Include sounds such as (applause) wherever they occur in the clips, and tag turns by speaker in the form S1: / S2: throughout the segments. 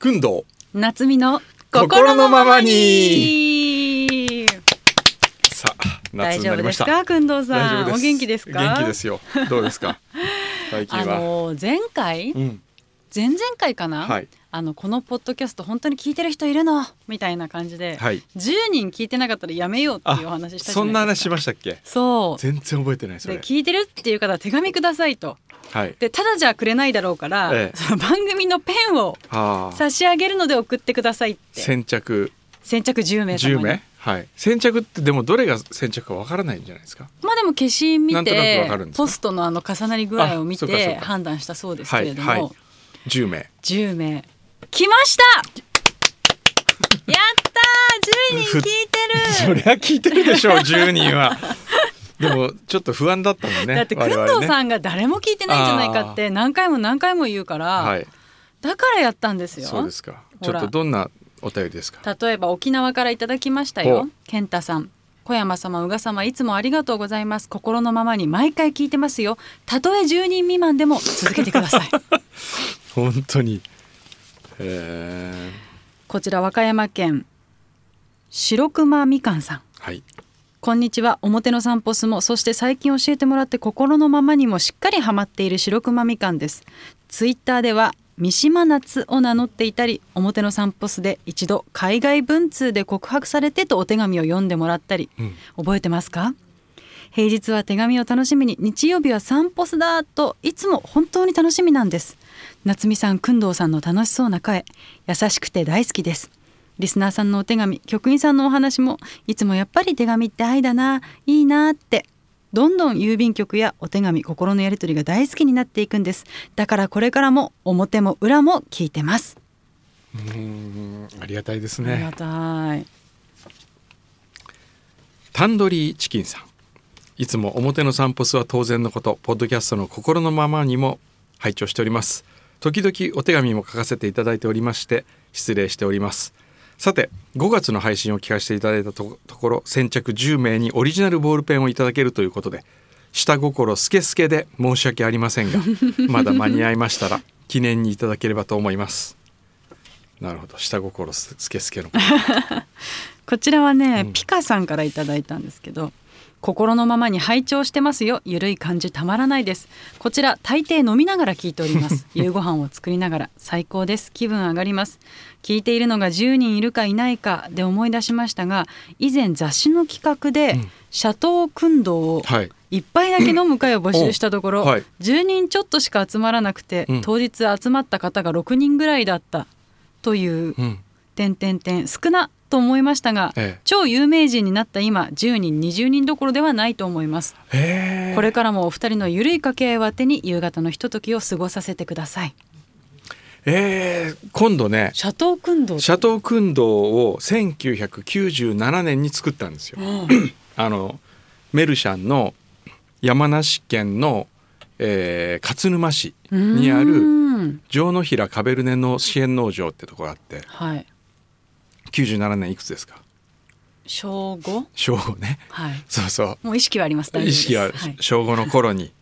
S1: くんどう。
S2: 夏美の
S1: 心のままに。
S2: に
S1: さあ夏
S2: 大丈夫です
S1: になりました。
S2: かくんどう
S1: 大丈
S2: さん
S1: 夫です。
S2: お元気ですか？
S1: 元気ですよ。どうですか？(laughs) 最近
S2: あ
S1: は、
S2: の前回？
S1: うん。
S2: 前々回かな、
S1: はい。
S2: あのこのポッドキャスト本当に聞いてる人いるの？みたいな感じで、
S1: はい。
S2: 10人聞いてなかったらやめようっていうお話ししたじ
S1: そんな話しましたっけ？
S2: そう。
S1: 全然覚えてないそれ。
S2: で聞いてるっていう方は手紙くださいと
S1: はい。
S2: でただじゃくれないだろうから、
S1: ええ。
S2: その番組のペンを差し上げるので送ってくださいって。
S1: 先着。
S2: 先着10名様に。
S1: 10名？はい。先着ってでもどれが先着かわからないんじゃないですか？
S2: まあでも消印見てポストのあの重なり具合を見て判断したそうですけれども、
S1: はいはい。10名。
S2: 10名。来ました！やったー！10人聞いて (laughs)
S1: そ
S2: る
S1: りゃ聞いてるでしょう10人はでもちょっと不安だったもんね
S2: だって工藤さんが誰も聞いてないんじゃないかって何回も何回も言うから、
S1: はい。
S2: だからやったんですよ。
S1: そうですか。ちょっとどんなお便りですか？
S2: 例えば沖縄からいただきました
S1: ほ
S2: よ
S1: う。
S2: 健太さん。小山様宇賀様いつもありがとうございます。心のままに毎回聞いてますよ。たとえ10人未満でも続けてください。(laughs)
S1: 本当に。え
S2: こちら和歌山県白熊みかんさん。
S1: ー、はい
S2: こんにちは。表の散歩スもそして最近教えてもらって心のままにもしっかりハマっている白熊みかんです。ツイッターでは三島夏を名乗っていたり表の散歩スで一度海外文通で告白されてとお手紙を読んでもらったり。
S1: うん。
S2: 覚えてますか？平日は手紙を楽しみに日曜日は散歩スだといつも本当に楽しみなんです。夏美さん工藤さんの楽しそうな声。優しくて大好きですリスナーさんのお手紙局員さんのお話もいつもやっぱり手紙って愛だないいなって。どんどん郵便局やお手紙心のやり取りが大好きになっていくんです。だからこれからも表も裏も聞いてます、
S1: うーんありがたいです
S2: ありが
S1: ね
S2: たい。
S1: タンドリーチキンさん。いつも表の散歩スは当然のことポッドキャストの心のままにも拝聴しております。時々お手紙も書かせていただいておりまして失礼しておりますさて5月の配信を聞かせていただいたとところ先着10名にオリジナルボールペンをいただけるということで下心スケスケで申し訳ありませんが (laughs) まだ間に合いましたら記念にいただければと思います。なるほど下心ススケスケの (laughs)
S2: こちらはね、
S1: うん。
S2: ピカさんからいただいたんですけど心のままに拝聴してますよ。ゆるい感じたまらないです。こちら大抵飲みながら聞いております。(laughs) 夕ご飯を作りながら。最高です。気分上がります。聞いているのが10人いるかいないかで思い出しましたが以前雑誌の企画で、
S1: うん。
S2: シャトークンドを
S1: はい。
S2: 一杯だけ飲む会を募集したところ、
S1: おはい。
S2: 10人ちょっとしか集まらなくて、
S1: うん。
S2: 当日集まった方が6人ぐらいだったという。
S1: うん。
S2: 点点点少なと思いましたが、
S1: ええ。
S2: 超有名人になった今10人20人どころではないと思います。
S1: へえ。
S2: これからもお二人のゆるい掛け合いを当てに夕方のひとときを過ごさせてください。
S1: えー、今度ね
S2: シャトークンドー
S1: シャトークンドーを1997年に作ったんですよ。あ (clears throat) のメルシャンの山梨県の、えー勝沼市にあ
S2: う
S1: る
S2: ーん。
S1: 城之平カベルネの支援農場ってとこがあって。
S2: はい
S1: 97年いくつですか？
S2: 小5
S1: 小5ね。
S2: はい。
S1: そうそう。
S2: もう意識はあります。
S1: 意識は
S2: はい、
S1: 小5の頃に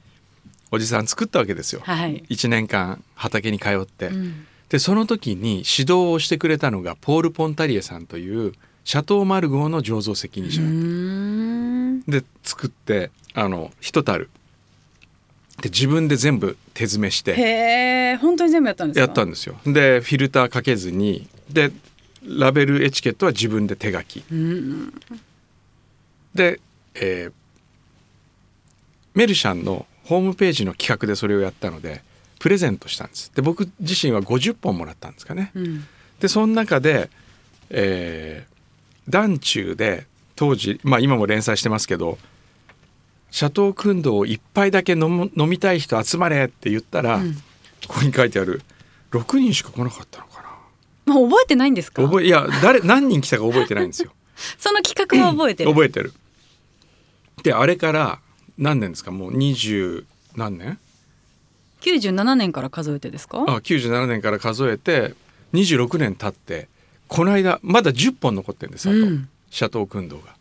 S1: おじさん作ったわけですよ。
S2: はい。
S1: 1年間畑に通って、
S2: うん。
S1: でその時に指導をしてくれたのがポール・ポンタリエさんというシャトー・マルゴーの醸造責任者で作ってあの一樽で自分で全部手詰めして。
S2: へえ本当に全部やったんですか？
S1: やったんですよ。でフィルターかけずに。でラベルエチケットは自分で手書き。
S2: うん
S1: で、えーメルシャンのホームページの企画でそれをやったのでプレゼントしたんです。で僕自身は50本もらったんですかね。
S2: うん。
S1: でその中で、えー、団中で当時まあ今も連載してますけどシャトークンドーを一杯だけ飲む飲みたい人集まれって言ったら、
S2: うん。
S1: ここに書いてある6人しか来なかったのかな
S2: もう覚えてないんですか？
S1: 覚えいや誰何人来たか覚えてないんですよ。(laughs)
S2: その企画は覚えてる。
S1: 覚えてる。であれから何年ですか？もう20何年
S2: ？97年から数えてですか？
S1: あ97年から数えて26年経ってこの間まだ10本残ってるんですあと、
S2: うん。
S1: シャトークンドーが。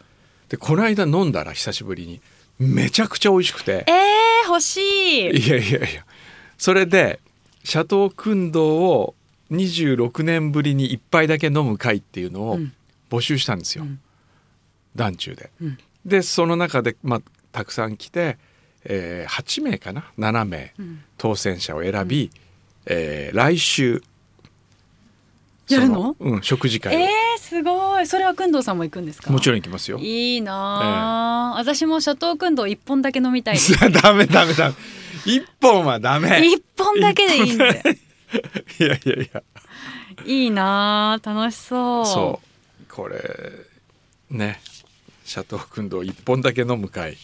S1: でこの間飲んだら久しぶりにめちゃくちゃ美味しくて。
S2: えー、欲しい。
S1: いやいやいや。それでシャトークンドーを26年ぶりに一杯だけ飲む会っていうのを
S2: うん。
S1: 募集したんですよ、
S2: うん。
S1: 団中で。
S2: うん。
S1: でその中で、まあ、たくさん来て、えー8名かな？7名
S2: うん。
S1: 当選者を選び、えー来週
S2: やるの？
S1: そうん、食事会を、
S2: えー、すごい。それは工藤さんも行くんですか？
S1: もちろ
S2: ん
S1: ん行きますよ。
S2: いいなあ、私もシャトー工藤一本だけ飲みたいです。(laughs)
S1: ダメダメダメ。一本はダメ。
S2: 一本だけでいいんで (laughs)
S1: いやいやいや。
S2: いいなあ楽しそう。
S1: そう。これね。シャトー君と一本だけ飲む会。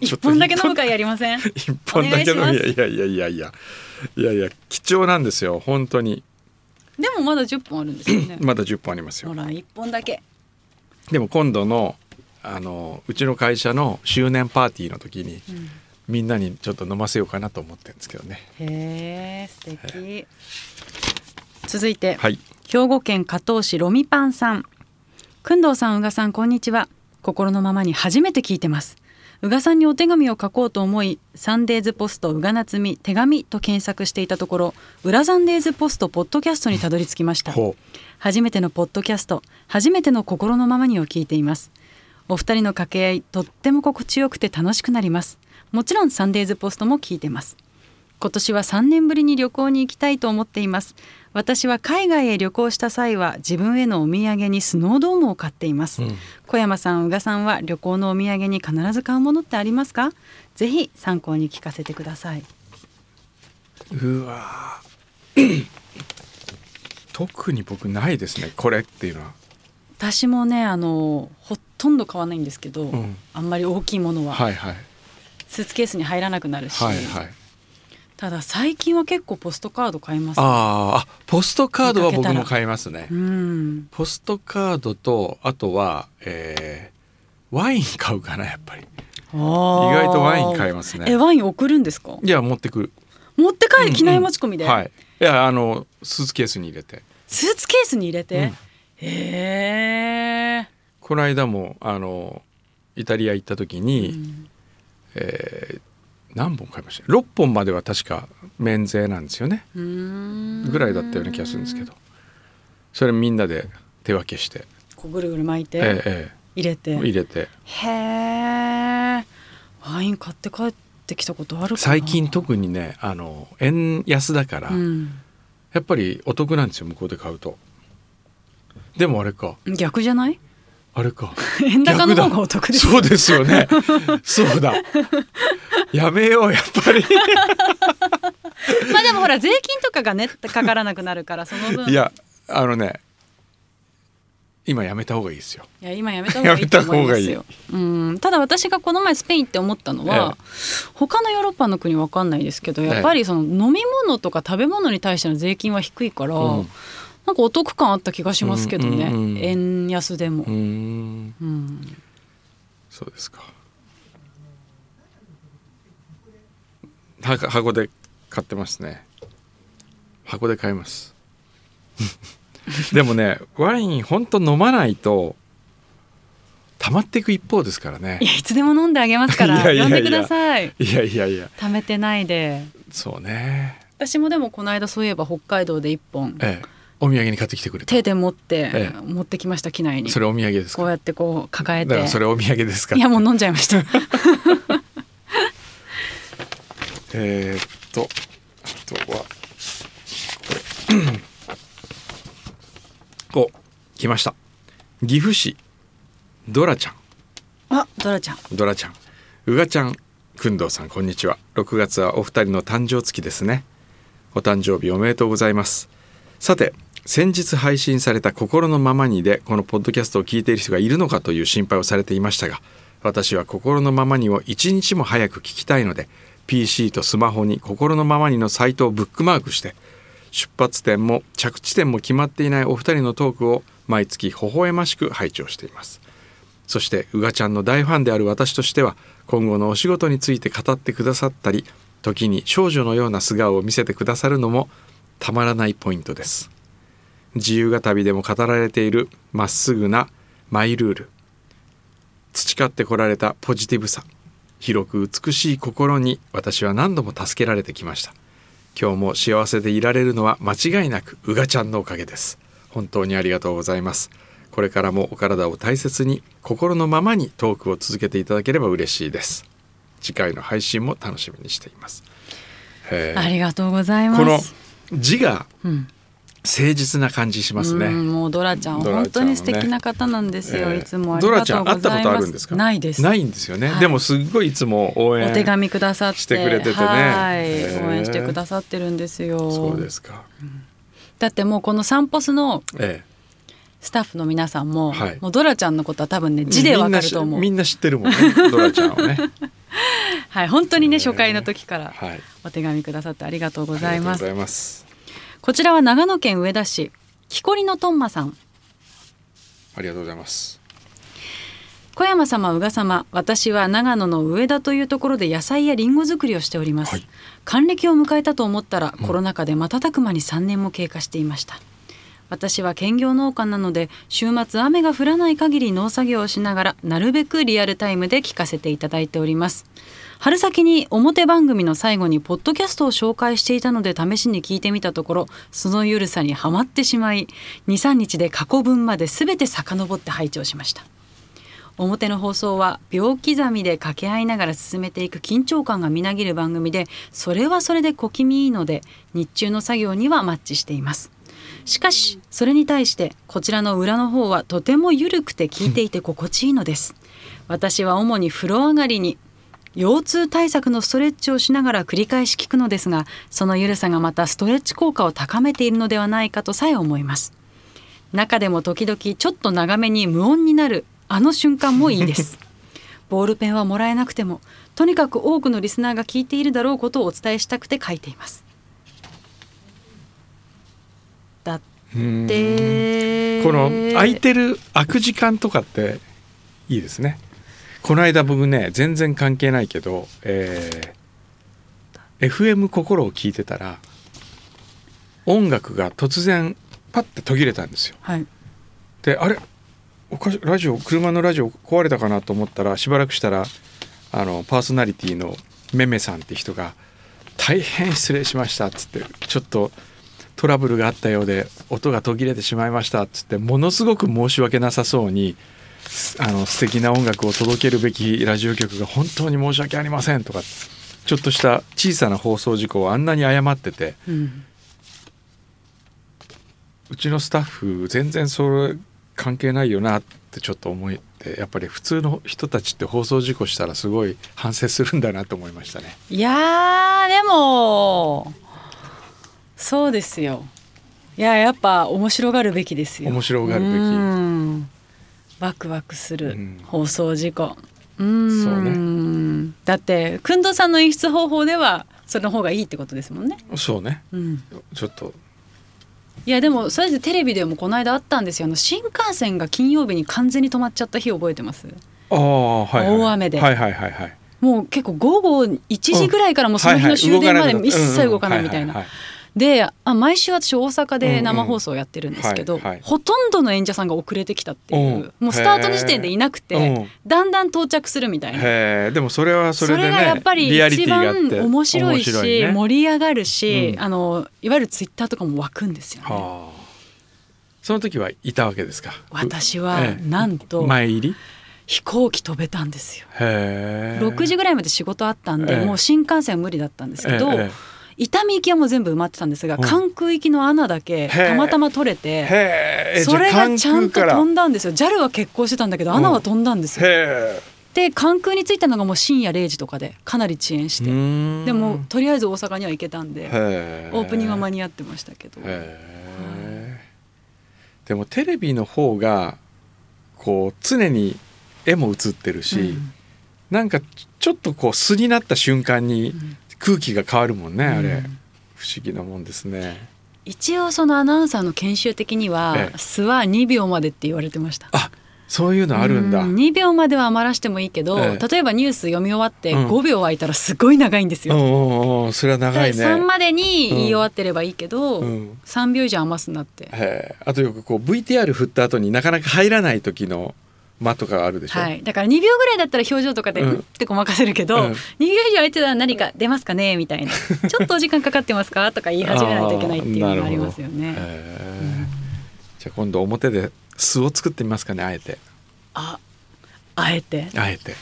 S2: 一本だけ飲む会やりません？
S1: 一本だけ飲む
S2: いします。
S1: いやいやいやいや。いやいや貴重なんですよ。本当に。
S2: でもまだ10本あるんですよね。(clears throat)
S1: まだ10本ありますよ。
S2: ほら一本だけ。
S1: でも今度のあのうちの会社の周年パーティーの時に
S2: うん
S1: みんなにちょっと飲ませようかなと思ってるんですけどね。
S2: へえ素敵。続いて、
S1: はい。
S2: 兵庫県加東市ロミパンさん。工藤さん宇賀さんこんにちは。心のままに初めて聞いてます。宇賀さんにお手紙を書こうと思いサンデーズポスト宇賀夏美手紙と検索していたところ裏サンデーズポストポッドキャストにたどり着きました。
S1: ほ
S2: 初めてのポッドキャスト初めての心のままにを聞いています。お二人の掛け合いとっても心地よくて楽しくなりますもちろんサンデーズポストも聞いてます。今年は3年ぶりに旅行に行きたいと思っています。私は海外へ旅行した際は自分へのお土産にスノードームを買っています、
S1: う、うん。
S2: 小山さん宇賀さんは旅行のお土産に必ず買うものってありますか？ぜひ参考に聞かせてください。う
S1: わー。(coughs) 特に僕ないですねこれっていうのは、
S2: 私もねあのほとんど買わないんですけど、
S1: うん、
S2: あんまり大きいものは。
S1: はいはい
S2: スーツケースに入らなくなるし、
S1: はいはい。
S2: ただ最近は結構ポストカード買います、
S1: あーあポストカードは僕も買いますね。
S2: うん。
S1: ポストカードとあとは、えーワイン買うかなやっぱり。
S2: 意
S1: 意外とワイン買い
S2: ま
S1: ますね。
S2: えワイン送るんですか？
S1: いや持ってくる。
S2: 持って帰
S1: うんうん
S2: る機内持ち込みで、
S1: はい。いやあのスーツケースに入れて。
S2: スーツケースに入れて、
S1: うん。
S2: へえ、
S1: この間もあのイタリア行った時
S2: う
S1: に、
S2: ん
S1: えー何本買いました？6本までは確か免税なんですよね。ぐらいだったような気がするんですけど。それみんなで手分けして、
S2: こうぐるぐる巻いて、
S1: ええ
S2: 入れて。
S1: ええ入れて。
S2: へえワイン買って帰ってきたことあるかな。
S1: 最近特にねあの円安だから、
S2: うん、
S1: やっぱりお得なんですよ向こうで買うと。でもあれか。
S2: 逆じゃない？
S1: あれか。(laughs)
S2: 円高の方がお得です
S1: そうですよね。そうだ。やめようやっぱり。(laughs)
S2: まあでもほら税金とかがねかからなくなるからその分。
S1: いやあのね今やめた方がいいですよ。
S2: いや今やめた方がいいと思います
S1: や
S2: よ。うん、ただ私がこの前スペインって思ったのは、他のヨーロッパの国わかんないですけどやっぱりその飲み物とか食べ物に対しての税金は低いから、
S1: うん
S2: なんかお得感あった気がしますけどね、
S1: うんうんうん。
S2: 円安でも。
S1: うー。ん。
S2: うん。
S1: そうですか。は箱で買ってますね。箱で買います。(laughs) でもねワインほんと飲まないと溜まっていく一方ですからね。
S2: いやいつでも飲んであげますから。
S1: いやいやいや。
S2: 呼んでください。
S1: いやいやいや。
S2: 貯めてないで。
S1: そうね。
S2: 私もでもこの間そういえば北海道で一本
S1: ええお土産に買ってきてくれた。
S2: 手で持って、
S1: ええ。
S2: 持ってきました機内に。
S1: それお土産ですか？
S2: こうやってこう抱えて。
S1: だからそれお土産ですか？
S2: いやもう飲んじゃいました。(laughs)
S1: えーっとあとはこれ。(clears throat) お来ました。岐阜市ドラちゃん。
S2: あドラちゃん。
S1: ドラちゃん。うがちゃんくんどうさんこんにちは。6月はお二人の誕生月ですね。お誕生日おめでとうございます。さて先日配信された心のままにでこのポッドキャストを聞いている人がいるのかという心配をされていましたが私は心のままにを一日も早く聞きたいので PC とスマホに心のままにのサイトをブックマークして出発点も着地点も決まっていないお二人のトークを毎月微笑ましく拝聴しています。そしてうがちゃんの大ファンである私としては今後のお仕事について語ってくださったり時に少女のような素顔を見せてくださるのもたまらないポイントです。自由が旅でも語られているまっすぐなマイルール。培ってこられたポジティブさ。広く美しい心に私は何度も助けられてきました。今日も幸せでいられるのは間違いなくうがちゃんのおかげです。本当にありがとうございます。これからもお体を大切に心のままにトークを続けていただければ嬉しいです。次回の配信も楽しみにしています。
S2: ありがとうございます。
S1: この字が
S2: うん
S1: 誠実な感じしますね、
S2: うんもうドラちゃん
S1: ね。
S2: 本当に素敵な方なんですよ、
S1: えー
S2: いつも
S1: ドラちゃん会ったことあるんですか？
S2: ないです。
S1: ないんですよね、
S2: はい。
S1: でもすっごいいつも応援
S2: お手紙くださって
S1: してくれててね。
S2: はい。
S1: へー
S2: 応援してくださってるんですよ。
S1: そうですか。
S2: だってもうこのサンポスの
S1: え
S2: スタッフの皆さんも、
S1: はい。
S2: もうドラちゃんのことは多分ね
S1: え
S2: 字でわかると思う。
S1: みんな知ってるもんね。ドラちゃんをね。(laughs)
S2: はい本当にね初回の時から
S1: はい。
S2: お手紙くださってありがとうご
S1: ご
S2: ざいます。
S1: ございます
S2: こちらは長野県上田市。木こりのとんまさん。
S1: ありがとうございます。
S2: 小山様宇賀様私は長野の上田というところで野菜やリンゴ作りをしております、
S1: はい。
S2: 還暦を迎えたと思ったら、コロナ禍で瞬く間に3年も経過していました。私は兼業農家なので週末雨が降らない限り農作業をしながらなるべくリアルタイムで聞かせていただいております春先に表番組の最後にポッドキャストを紹介していたので試しに聞いてみたところそのゆるさにはまってしまい23日で過去分まで全て遡って拝聴しました。表の放送は秒刻みで掛け合いながら進めていく緊張感がみなぎる番組でそれはそれで小気味いいので日中の作業にはマッチしています。しかしそれに対してこちらの裏の方はとても緩くて聞いていて心地いいのです。私は主に風呂上がりに腰痛対策のストレッチをしながら繰り返し聞くのですがその緩さがまたストレッチ効果を高めているのではないかとさえ思います。中でも時々ちょっと長めに無音になるあの瞬間もいいです。(laughs) ボールペンはもらえなくてもとにかく多くのリスナーが聞いているだろうことをお伝えしたくて書いています。だって
S1: この空いてる空く時間とかっていいですねこの間僕ね全然関係ないけど、えー FM 心を聞いてたら音楽が突然パッて途切れたんですよ。
S2: はい。
S1: であれ？おかしラジオ車のラジオ壊れたかなと思ったらしばらくしたらあのパーソナリティのめめさんって人が「大変失礼しました」っつってちょっとトラブルがあったようで音が途切れてしまいましたっつってものすごく申し訳なさそうにすあの素敵な音楽を届けるべきラジオ局が本当に申し訳ありませんとかちょっとした小さな放送事故をあんなに謝ってて
S2: うん
S1: うちのスタッフ全然それ関係ないよなってちょっと思ってやっぱり普通の人たちって放送事故したらすごい反省するんだなと思いましたね。
S2: いやーでもそうですよ。いややっぱ面白がるべきですよ。
S1: 面白がるべき。
S2: うんワクワクする
S1: うん。
S2: 放送事故。うん
S1: そうね
S2: だってくんどさんの演出方法ではその方がいいってことですもんね、
S1: そうね。
S2: うん、
S1: ちょっと。
S2: いやでもそれでテレビでもこの間あったんですよ。あの新幹線が金曜日に完全に止まっちゃった日覚えてます？
S1: ああはい、はい、
S2: 大雨で。
S1: はいはいはいはい
S2: もう結構午後1時ぐらいからもうその日の終電まで一切動かないみたいな。
S1: はは
S2: であ毎週私大阪で生放送やってるんですけど、
S1: うんうんはいはい。
S2: ほとんどの演者さんが遅れてきたっていう、
S1: う。ん
S2: もうスタートの時点でいなくて、
S1: う。ん
S2: だんだん到着するみたいな。
S1: でもそれはそれでね
S2: がやっぱり一番面白いし
S1: ね。
S2: 盛り上がるし、
S1: うん。
S2: あのいわゆるツイッターとかも湧くんですよね。
S1: はあ。その時はいたわけですか？
S2: 私は
S1: ええ。
S2: なんと
S1: 前入り？
S2: 飛行機飛べたんですよ。
S1: へえ
S2: 6時ぐらいまで仕事あったんで、
S1: ええ。
S2: もう新幹線は無理だったんですけど、
S1: ええ
S2: 伊丹行きはもう全部埋まってたんですが、
S1: うん。
S2: 関空行きの穴だけたまたま取れて。それがちゃんと飛
S1: ん
S2: んだんですよ。JAL は欠航してたんだけど
S1: うん。
S2: 穴は飛んだんですよ、
S1: へ
S2: で関空に着いたのがもう深夜0時とかでかなり遅延して、
S1: え
S2: でもとりあえず大阪には行けたんで
S1: へ
S2: オープニングは間
S1: に
S2: に合ってましたけど、
S1: でもテレビの方がこう常に絵も映ってるし、
S2: うん。
S1: なんかちょっとこう素になった瞬間に空気が変わるもんね、あれ。
S2: うん
S1: 不思議なもんですね。
S2: 一応そのアナウンサーの研修的には
S1: ええ。
S2: 素は2秒までって言われてました。
S1: あそういうのあるんだ、
S2: う2秒までは余らしてもいいけど、
S1: ええ。
S2: 例えばニュース読み終わって
S1: うん。
S2: 5秒空いたらすごい長いんですよ、
S1: うんそれは長いね。
S2: 3までに言い終わってればいいけど、
S1: うん。
S2: 3秒以上余すなって。
S1: あとよくこう VTR 振った後になかなか入らない時の間とかあるでしょ、
S2: はい、だから2秒ぐらいだったら表情とかで
S1: うん。
S2: うんってごまかせるけど、
S1: うん。
S2: 2秒以上空いてたら何か出ますかね？みたいな。(laughs) ちょっとお時間かかってますか？とか言い始めないといけないっていうのがありますよね。
S1: じゃあ今度表で巣を作ってみますかね？あえて。
S2: ああえて？
S1: あえて。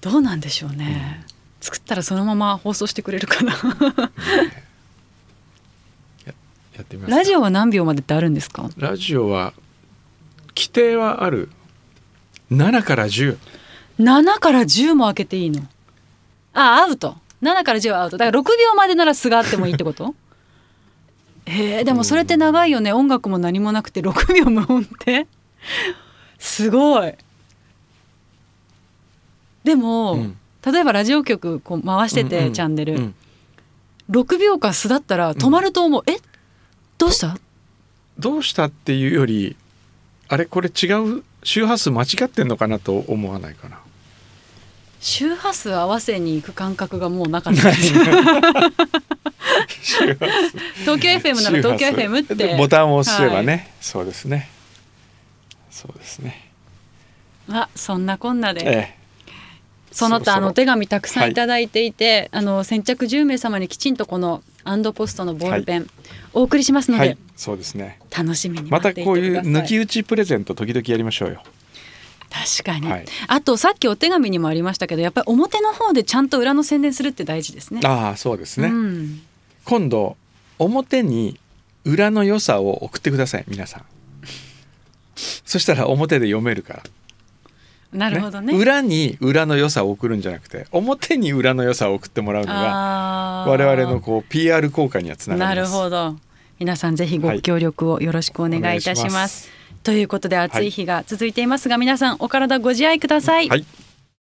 S2: どうなんでしょうね、作ったらそのまま放送してくれるかな。(laughs)
S1: ややってみますか？
S2: ラジオは何秒までってあるんですか？
S1: ラジオは規定はある7から10
S2: 7から10も開けていいの？あアウト。7から10はアウト。だから6秒までなら素があってもいいってこと？(laughs) えー、でもそれって長いよね。音楽も何もなくて6秒無音って。すごい。でも、
S1: うん。
S2: 例えばラジオ局こう回してて、
S1: うんうん
S2: チャンネル、
S1: うん。
S2: 6秒間素だったら止まると思う、え？どうした？
S1: どうしたっていうよりあれ？これ違う周波数間違ってんのかなと思わないかな。
S2: 周波数合わせに行く感覚がもうなかった。です東京 FM なら東京 FM って。
S1: でボタンを押せばね、そうですね。そうですね。
S2: あそんなこんなで、
S1: ええ。
S2: その他あのお手紙たくさ
S1: はい
S2: んいただいていて、あの先着10名様にきちんとこのアンドポストのボールペン、お送りしますので、
S1: はい。そうですね。
S2: 楽しみに
S1: ま
S2: 待ったてい。て
S1: こういう。抜き打ちプレゼント時々やりましょうよ。
S2: 確かに、
S1: はい。
S2: あとさっきお手紙にもありましたけどやっぱり表の方でちゃんと裏の宣伝するって大事ですね。
S1: ああそうですね、
S2: うん、
S1: 今度表に裏の良さを送ってください皆さん。そしたら表で読めるから
S2: なるほどね。
S1: 裏に裏の良さを送るんじゃなくて表に裏の良さを送ってもらうのが我々のこう PR 効果にはつなが
S2: な
S1: ります
S2: るほど皆さんぜひご協力をよろしくお願いいたします。
S1: お願いします
S2: ということで暑い日が続いていますが、皆さんお体ご自愛ください。
S1: はい